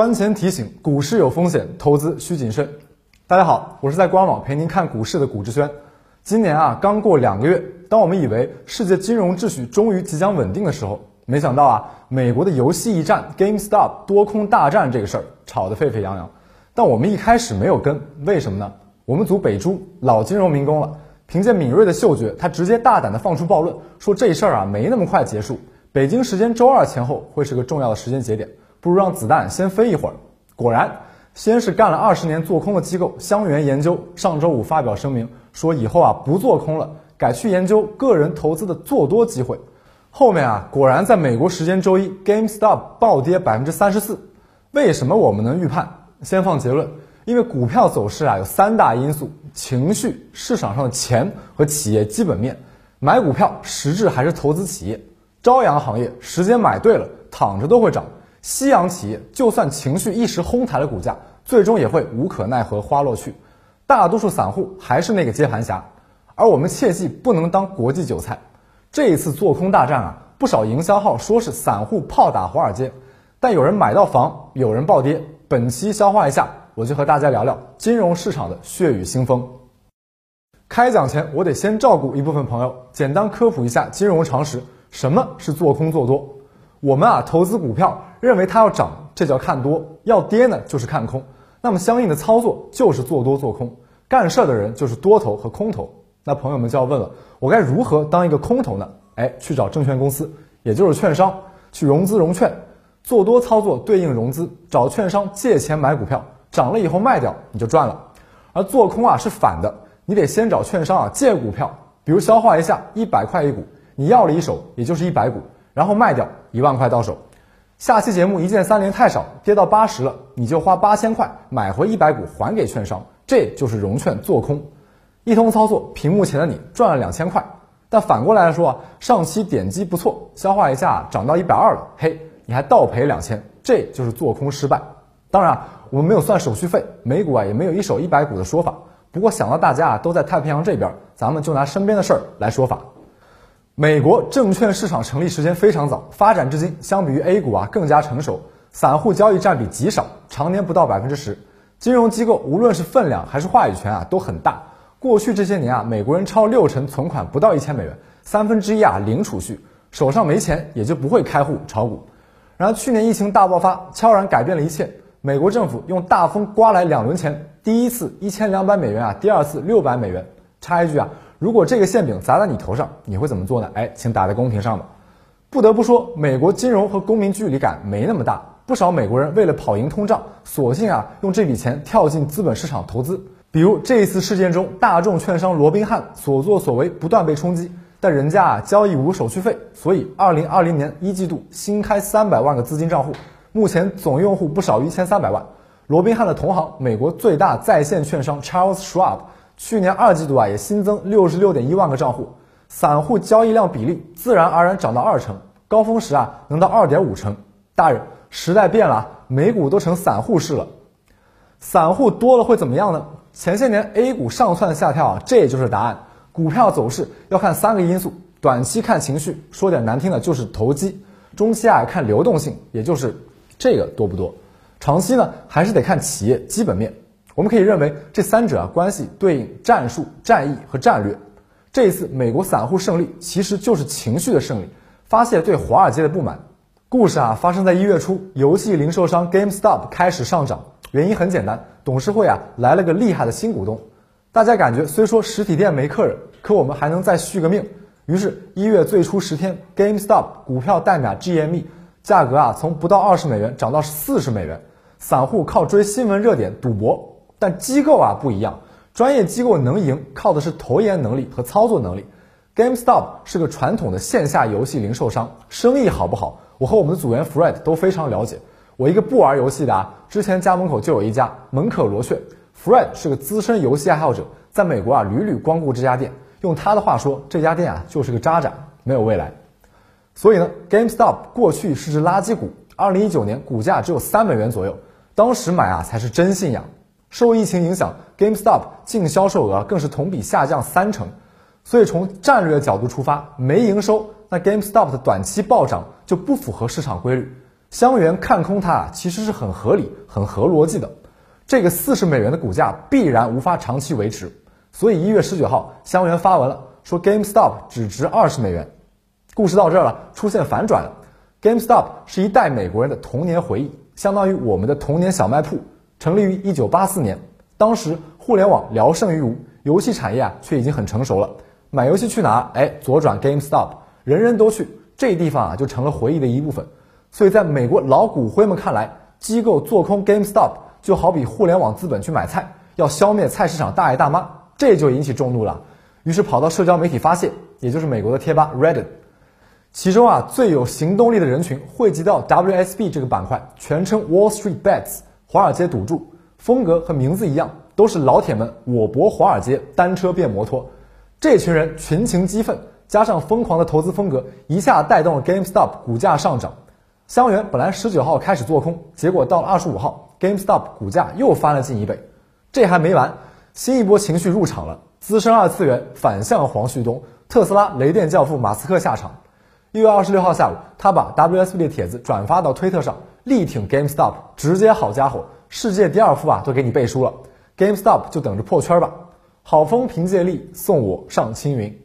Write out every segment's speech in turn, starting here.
关前提醒：股市有风险，投资需谨慎。大家好，我是在官网陪您看股市的谷志轩。今年啊，刚过两个月，当我们以为世界金融秩序终于即将稳定的时候，没想到啊，美国的游戏驿站 GameStop 多空大战这个事儿吵得沸沸扬扬。但我们一开始没有跟，为什么呢？我们组北珠老金融民工了，凭借敏锐的嗅觉，他直接大胆地放出暴论，说这事儿啊没那么快结束，北京时间周二前后会是个重要的时间节点。不如让子弹先飞一会儿。果然，先是干了二十年做空的机构香源研究上周五发表声明，说以后啊不做空了，改去研究个人投资的做多机会。后面啊果然在美国时间周一，GameStop 暴跌百分之三十四。为什么我们能预判？先放结论，因为股票走势啊有三大因素：情绪、市场上的钱和企业基本面。买股票实质还是投资企业，朝阳行业时间买对了，躺着都会涨。夕阳企业就算情绪一时哄抬了股价，最终也会无可奈何花落去。大多数散户还是那个接盘侠，而我们切记不能当国际韭菜。这一次做空大战啊，不少营销号说是散户炮打华尔街，但有人买到房，有人暴跌。本期消化一下，我就和大家聊聊金融市场的血雨腥风。开讲前，我得先照顾一部分朋友，简单科普一下金融常识：什么是做空做多？我们啊，投资股票。认为它要涨，这叫看多；要跌呢，就是看空。那么相应的操作就是做多做空。干事儿的人就是多头和空头。那朋友们就要问了，我该如何当一个空头呢？哎，去找证券公司，也就是券商，去融资融券，做多操作对应融资，找券商借钱买股票，涨了以后卖掉，你就赚了。而做空啊是反的，你得先找券商啊借股票，比如消化一下，一百块一股，你要了一手，也就是一百股，然后卖掉一万块到手。下期节目一键三连太少，跌到八十了，你就花八千块买回一百股还给券商，这就是融券做空，一通操作，屏幕前的你赚了两千块。但反过来说，上期点击不错，消化一下涨到一百二了，嘿，你还倒赔两千，这就是做空失败。当然我们没有算手续费，美股啊也没有一手一百股的说法。不过想到大家啊都在太平洋这边，咱们就拿身边的事儿来说法。美国证券市场成立时间非常早，发展至今，相比于 A 股啊更加成熟，散户交易占比极少，常年不到百分之十。金融机构无论是分量还是话语权啊都很大。过去这些年啊，美国人超六成存款不到一千美元，三分之一啊零储蓄，手上没钱也就不会开户炒股。然后去年疫情大爆发，悄然改变了一切。美国政府用大风刮来两轮钱，第一次一千两百美元啊，第二次六百美元。插一句啊。如果这个馅饼砸在你头上，你会怎么做呢？哎，请打在公屏上吧。不得不说，美国金融和公民距离感没那么大，不少美国人为了跑赢通胀，索性啊用这笔钱跳进资本市场投资。比如这一次事件中，大众券商罗宾汉所作所为不断被冲击，但人家啊交易无手续费，所以二零二零年一季度新开三百万个资金账户，目前总用户不少于一千三百万。罗宾汉的同行，美国最大在线券商 Charles Schwab。去年二季度啊，也新增六十六点一万个账户，散户交易量比例自然而然涨到二成，高峰时啊能到二点五成。大人，时代变了，美股都成散户市了。散户多了会怎么样呢？前些年 A 股上窜下跳啊，这也就是答案。股票走势要看三个因素：短期看情绪，说点难听的就是投机；中期啊看流动性，也就是这个多不多；长期呢还是得看企业基本面。我们可以认为这三者啊关系对应战术、战役和战略。这一次美国散户胜利其实就是情绪的胜利，发泄对华尔街的不满。故事啊发生在一月初，游戏零售商 GameStop 开始上涨，原因很简单，董事会啊来了个厉害的新股东。大家感觉虽说实体店没客人，可我们还能再续个命。于是，一月最初十天，GameStop 股票代码 GME 价格啊从不到二十美元涨到四十美元，散户靠追新闻热点赌博。但机构啊不一样，专业机构能赢，靠的是投研能力和操作能力。GameStop 是个传统的线下游戏零售商，生意好不好？我和我们的组员 Fred 都非常了解。我一个不玩游戏的啊，之前家门口就有一家门可罗雀。Fred 是个资深游戏爱好者，在美国啊屡屡光顾这家店。用他的话说，这家店啊就是个渣渣，没有未来。所以呢，GameStop 过去是只垃圾股，二零一九年股价只有三美元左右，当时买啊才是真信仰。受疫情影响，GameStop 净销售额更是同比下降三成，所以从战略角度出发，没营收，那 GameStop 的短期暴涨就不符合市场规律。香园看空它其实是很合理、很合逻辑的。这个四十美元的股价必然无法长期维持，所以一月十九号，香园发文了，说 GameStop 只值二十美元。故事到这儿了，出现反转了。GameStop 是一代美国人的童年回忆，相当于我们的童年小卖铺。成立于一九八四年，当时互联网聊胜于无，游戏产业啊却已经很成熟了。买游戏去哪？哎，左转 GameStop，人人都去，这地方啊就成了回忆的一部分。所以，在美国老骨灰们看来，机构做空 GameStop 就好比互联网资本去买菜，要消灭菜市场大爷大妈，这就引起众怒了。于是跑到社交媒体发泄，也就是美国的贴吧 Reddit。其中啊最有行动力的人群汇集到 WSB 这个板块，全称 Wall Street Bets。华尔街赌注风格和名字一样，都是老铁们我博华尔街，单车变摩托。这群人群情激愤，加上疯狂的投资风格，一下带动了 GameStop 股价上涨。香园本来十九号开始做空，结果到了二十五号，GameStop 股价又翻了近一倍。这还没完，新一波情绪入场了，资深二次元反向黄旭东，特斯拉雷电教父马斯克下场。一月二十六号下午，他把 WSB 的帖子转发到推特上。力挺 GameStop，直接好家伙，世界第二富啊都给你背书了，GameStop 就等着破圈吧。好风凭借力，送我上青云。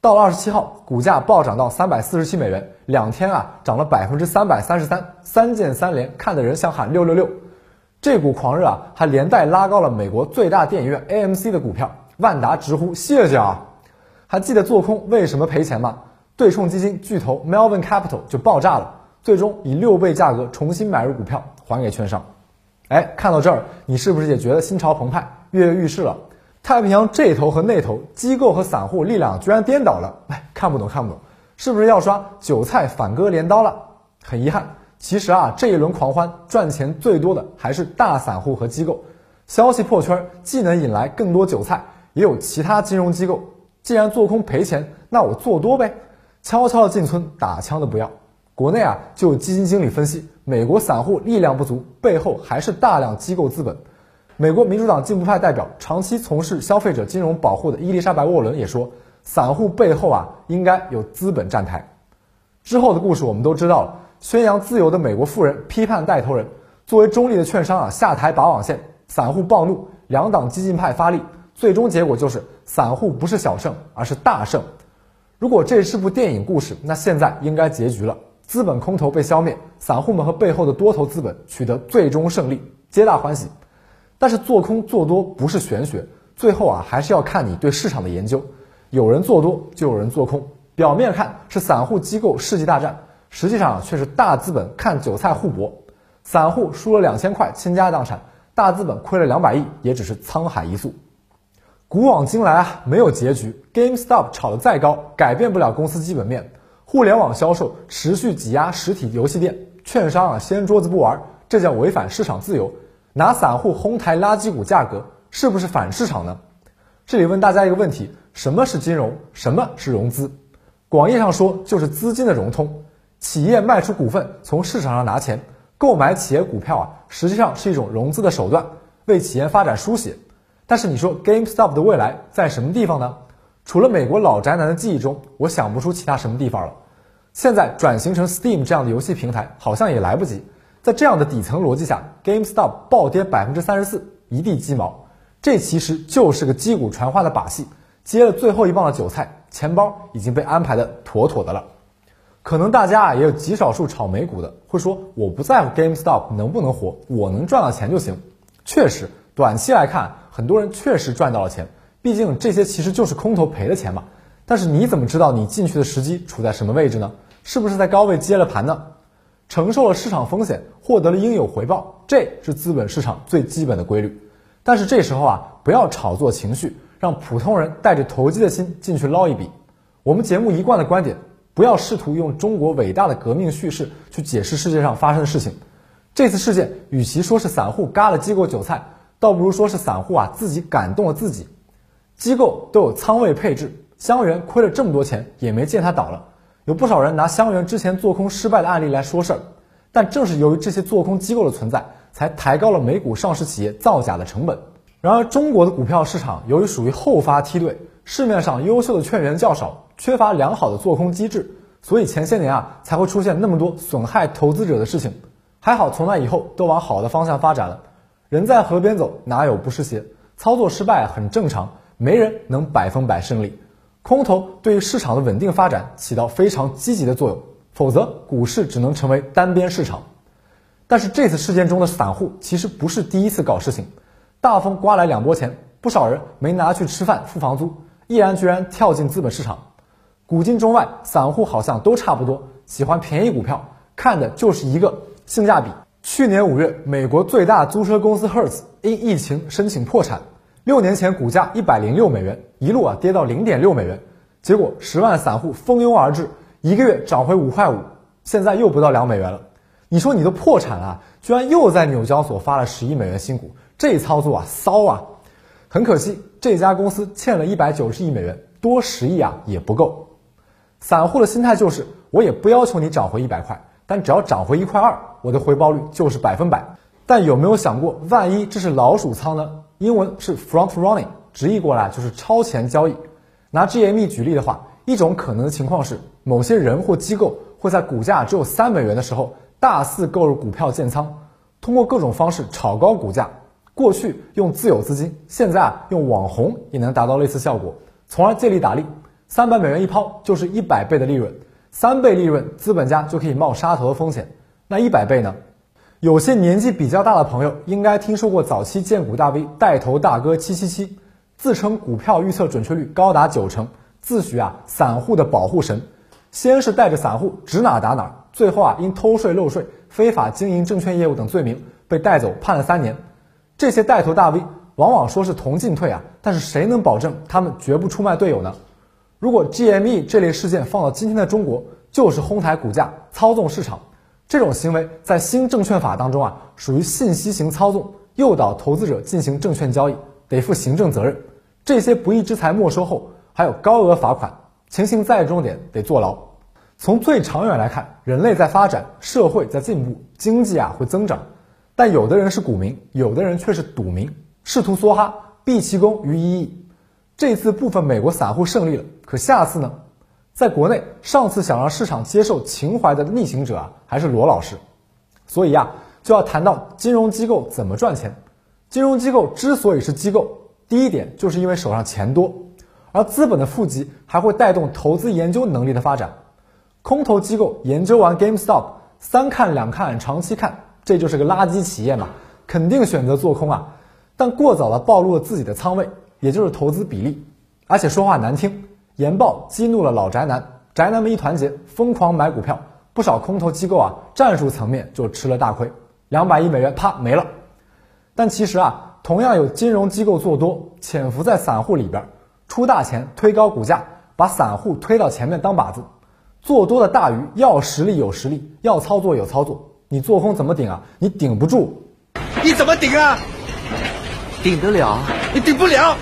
到了二十七号，股价暴涨到三百四十七美元，两天啊涨了百分之三百三十三，三键三连，看的人想喊六六六。这股狂热啊，还连带拉高了美国最大电影院 AMC 的股票，万达直呼谢谢啊。还记得做空为什么赔钱吗？对冲基金巨头 Melvin Capital 就爆炸了。最终以六倍价格重新买入股票还给券商，哎，看到这儿，你是不是也觉得心潮澎湃、跃跃欲试了？太平洋这头和那头，机构和散户力量居然颠倒了，哎，看不懂看不懂，是不是要刷韭菜反割镰刀了？很遗憾，其实啊，这一轮狂欢赚钱最多的还是大散户和机构。消息破圈，既能引来更多韭菜，也有其他金融机构。既然做空赔钱，那我做多呗，悄悄的进村，打枪的不要。国内啊，就有基金经理分析，美国散户力量不足，背后还是大量机构资本。美国民主党进步派代表、长期从事消费者金融保护的伊丽莎白·沃伦也说，散户背后啊，应该有资本站台。之后的故事我们都知道了，宣扬自由的美国富人批判带头人，作为中立的券商啊下台拔网线，散户暴怒，两党激进派发力，最终结果就是散户不是小胜，而是大胜。如果这是部电影故事，那现在应该结局了。资本空头被消灭，散户们和背后的多头资本取得最终胜利，皆大欢喜。但是做空做多不是玄学，最后啊还是要看你对市场的研究。有人做多就有人做空，表面看是散户机构世纪大战，实际上却是大资本看韭菜互搏。散户输了两千块倾家荡产，大资本亏了两百亿也只是沧海一粟。古往今来啊没有结局，GameStop 炒得再高，改变不了公司基本面。互联网销售持续挤压实体游戏店，券商啊掀桌子不玩，这叫违反市场自由。拿散户哄抬垃圾股价格，是不是反市场呢？这里问大家一个问题：什么是金融？什么是融资？广义上说，就是资金的融通。企业卖出股份，从市场上拿钱购买企业股票啊，实际上是一种融资的手段，为企业发展输血。但是你说 GameStop 的未来在什么地方呢？除了美国老宅男的记忆中，我想不出其他什么地方了。现在转型成 Steam 这样的游戏平台，好像也来不及。在这样的底层逻辑下，GameStop 暴跌百分之三十四，一地鸡毛。这其实就是个击鼓传花的把戏，接了最后一棒的韭菜，钱包已经被安排的妥妥的了。可能大家啊也有极少数炒美股的会说，我不在乎 GameStop 能不能活，我能赚到钱就行。确实，短期来看，很多人确实赚到了钱。毕竟这些其实就是空头赔的钱嘛，但是你怎么知道你进去的时机处在什么位置呢？是不是在高位接了盘呢？承受了市场风险，获得了应有回报，这是资本市场最基本的规律。但是这时候啊，不要炒作情绪，让普通人带着投机的心进去捞一笔。我们节目一贯的观点，不要试图用中国伟大的革命叙事去解释世界上发生的事情。这次事件与其说是散户割了机构韭菜，倒不如说是散户啊自己感动了自己。机构都有仓位配置，香园亏了这么多钱也没见它倒了。有不少人拿香园之前做空失败的案例来说事儿，但正是由于这些做空机构的存在，才抬高了美股上市企业造假的成本。然而，中国的股票市场由于属于后发梯队，市面上优秀的券源较少，缺乏良好的做空机制，所以前些年啊才会出现那么多损害投资者的事情。还好从那以后都往好的方向发展了。人在河边走，哪有不湿鞋？操作失败很正常，没人能百分百胜利。空头对于市场的稳定发展起到非常积极的作用，否则股市只能成为单边市场。但是这次事件中的散户其实不是第一次搞事情，大风刮来两波钱，不少人没拿去吃饭付房租，毅然决然跳进资本市场。古今中外，散户好像都差不多，喜欢便宜股票，看的就是一个性价比。去年五月，美国最大租车公司 Hertz 因疫情申请破产。六年前股价一百零六美元，一路啊跌到零点六美元，结果十万散户蜂拥而至，一个月涨回五块五，现在又不到两美元了。你说你都破产了，居然又在纽交所发了十亿美元新股，这操作啊骚啊！很可惜，这家公司欠了一百九十亿美元，多十亿啊也不够。散户的心态就是，我也不要求你涨回一百块。但只要涨回一块二，我的回报率就是百分百。但有没有想过，万一这是老鼠仓呢？英文是 front running，直译过来就是超前交易。拿 GME 举例的话，一种可能的情况是，某些人或机构会在股价只有三美元的时候大肆购入股票建仓，通过各种方式炒高股价。过去用自有资金，现在用网红也能达到类似效果，从而借力打力。三百美元一抛就是一百倍的利润。三倍利润，资本家就可以冒杀头的风险。那一百倍呢？有些年纪比较大的朋友应该听说过早期荐股大 V 带头大哥七七七，自称股票预测准确率高达九成，自诩啊散户的保护神。先是带着散户指哪打哪，最后啊因偷税漏税、非法经营证券业务等罪名被带走判了三年。这些带头大 V 往往说是同进退啊，但是谁能保证他们绝不出卖队友呢？如果 GME 这类事件放到今天的中国，就是哄抬股价、操纵市场，这种行为在新证券法当中啊，属于信息型操纵，诱导投资者进行证券交易，得负行政责任。这些不义之财没收后，还有高额罚款，情形再重点得坐牢。从最长远来看，人类在发展，社会在进步，经济啊会增长，但有的人是股民，有的人却是赌民，试图梭哈，毕其功于一役。这次部分美国散户胜利了。可下次呢？在国内，上次想让市场接受情怀的逆行者啊，还是罗老师。所以呀，就要谈到金融机构怎么赚钱。金融机构之所以是机构，第一点就是因为手上钱多，而资本的富集还会带动投资研究能力的发展。空头机构研究完 GameStop，三看两看长期看，这就是个垃圾企业嘛，肯定选择做空啊。但过早的暴露了自己的仓位，也就是投资比例，而且说话难听。研报激怒了老宅男，宅男们一团结，疯狂买股票，不少空头机构啊，战术层面就吃了大亏，两百亿美元啪没了。但其实啊，同样有金融机构做多，潜伏在散户里边，出大钱推高股价，把散户推到前面当靶子。做多的大鱼要实力有实力，要操作有操作，你做空怎么顶啊？你顶不住。你怎么顶啊？顶得了？你顶不了。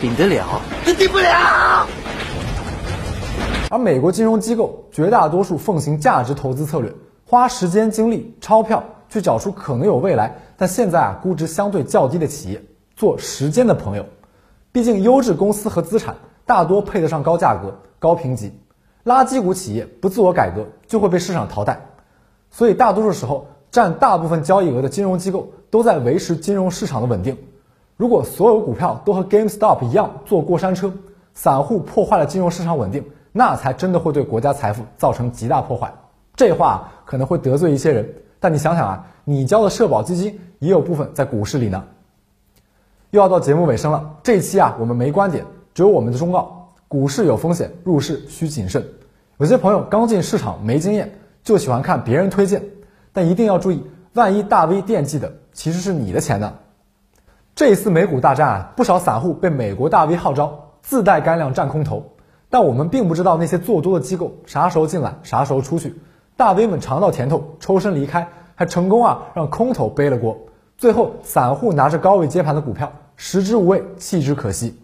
顶得了，你顶不了。而美国金融机构绝大多数奉行价值投资策略，花时间、精力、钞票去找出可能有未来，但现在啊估值相对较低的企业，做时间的朋友。毕竟优质公司和资产大多配得上高价格、高评级，垃圾股企业不自我改革就会被市场淘汰。所以大多数时候，占大部分交易额的金融机构都在维持金融市场的稳定。如果所有股票都和 GameStop 一样坐过山车，散户破坏了金融市场稳定，那才真的会对国家财富造成极大破坏。这话可能会得罪一些人，但你想想啊，你交的社保基金也有部分在股市里呢。又要到节目尾声了，这一期啊我们没观点，只有我们的忠告：股市有风险，入市需谨慎。有些朋友刚进市场没经验，就喜欢看别人推荐，但一定要注意，万一大 V 惦记的其实是你的钱呢？这一次美股大战啊，不少散户被美国大 V 号召，自带干粮占空头。但我们并不知道那些做多的机构啥时候进来，啥时候出去。大 V 们尝到甜头，抽身离开，还成功啊让空头背了锅。最后散户拿着高位接盘的股票，食之无味，弃之可惜。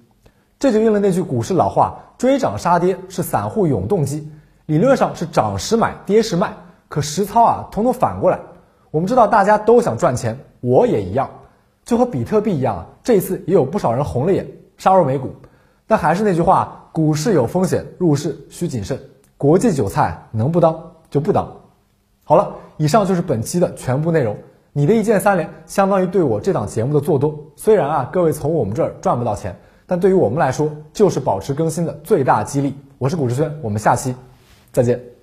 这就应了那句股市老话：追涨杀跌是散户永动机。理论上是涨时买，跌时卖，可实操啊，统统反过来。我们知道大家都想赚钱，我也一样。就和比特币一样啊，这次也有不少人红了眼，杀入美股。但还是那句话，股市有风险，入市需谨慎。国际韭菜能不当就不当。好了，以上就是本期的全部内容。你的一键三连，相当于对我这档节目的做多。虽然啊，各位从我们这儿赚不到钱，但对于我们来说，就是保持更新的最大激励。我是古志轩，我们下期再见。